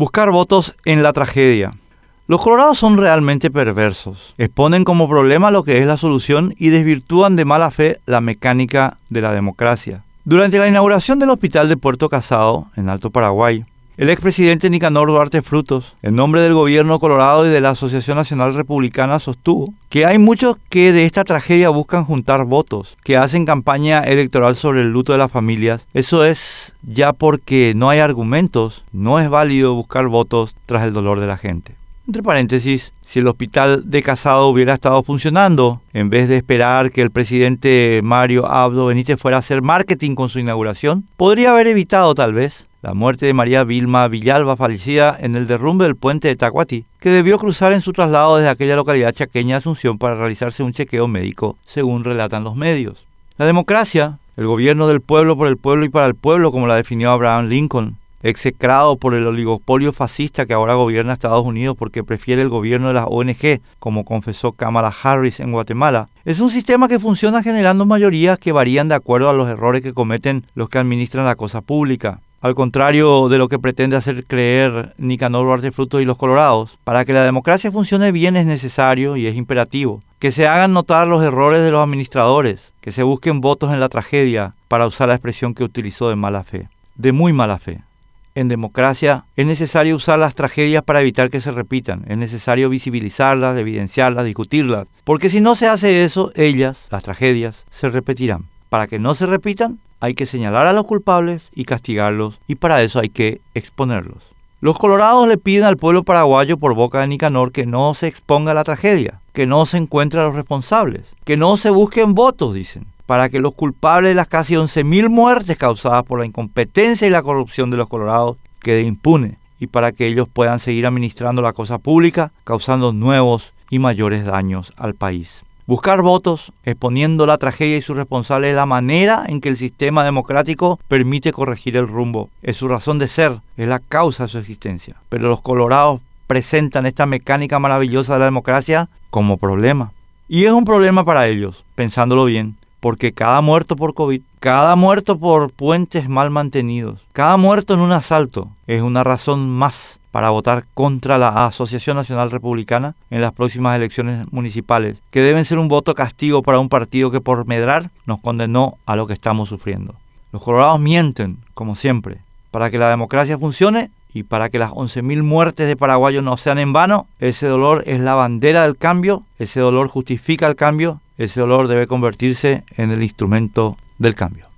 Buscar votos en la tragedia. Los colorados son realmente perversos. Exponen como problema lo que es la solución y desvirtúan de mala fe la mecánica de la democracia. Durante la inauguración del hospital de Puerto Casado, en Alto Paraguay, el expresidente Nicanor Duarte Frutos, en nombre del gobierno colorado y de la Asociación Nacional Republicana, sostuvo que hay muchos que de esta tragedia buscan juntar votos, que hacen campaña electoral sobre el luto de las familias. Eso es ya porque no hay argumentos, no es válido buscar votos tras el dolor de la gente. Entre paréntesis, si el hospital de Casado hubiera estado funcionando, en vez de esperar que el presidente Mario Abdo Benítez fuera a hacer marketing con su inauguración, podría haber evitado tal vez la muerte de María Vilma Villalba, fallecida en el derrumbe del puente de Tacuati, que debió cruzar en su traslado desde aquella localidad chaqueña Asunción para realizarse un chequeo médico, según relatan los medios. La democracia, el gobierno del pueblo por el pueblo y para el pueblo, como la definió Abraham Lincoln, execrado por el oligopolio fascista que ahora gobierna Estados Unidos porque prefiere el gobierno de las ONG, como confesó Kamala Harris en Guatemala, es un sistema que funciona generando mayorías que varían de acuerdo a los errores que cometen los que administran la cosa pública. Al contrario de lo que pretende hacer creer Nicanor Duarte Frutos y los Colorados, para que la democracia funcione bien es necesario y es imperativo que se hagan notar los errores de los administradores, que se busquen votos en la tragedia, para usar la expresión que utilizó de mala fe, de muy mala fe. En democracia es necesario usar las tragedias para evitar que se repitan, es necesario visibilizarlas, evidenciarlas, discutirlas, porque si no se hace eso, ellas, las tragedias, se repetirán. Para que no se repitan, hay que señalar a los culpables y castigarlos, y para eso hay que exponerlos. Los colorados le piden al pueblo paraguayo por boca de Nicanor que no se exponga a la tragedia, que no se encuentre a los responsables, que no se busquen votos, dicen, para que los culpables de las casi 11.000 muertes causadas por la incompetencia y la corrupción de los colorados quede impune y para que ellos puedan seguir administrando la cosa pública, causando nuevos y mayores daños al país. Buscar votos exponiendo la tragedia y sus responsables es la manera en que el sistema democrático permite corregir el rumbo. Es su razón de ser, es la causa de su existencia. Pero los colorados presentan esta mecánica maravillosa de la democracia como problema. Y es un problema para ellos, pensándolo bien, porque cada muerto por COVID, cada muerto por puentes mal mantenidos, cada muerto en un asalto es una razón más para votar contra la Asociación Nacional Republicana en las próximas elecciones municipales, que deben ser un voto castigo para un partido que por medrar nos condenó a lo que estamos sufriendo. Los colorados mienten, como siempre. Para que la democracia funcione y para que las 11.000 muertes de paraguayos no sean en vano, ese dolor es la bandera del cambio, ese dolor justifica el cambio, ese dolor debe convertirse en el instrumento del cambio.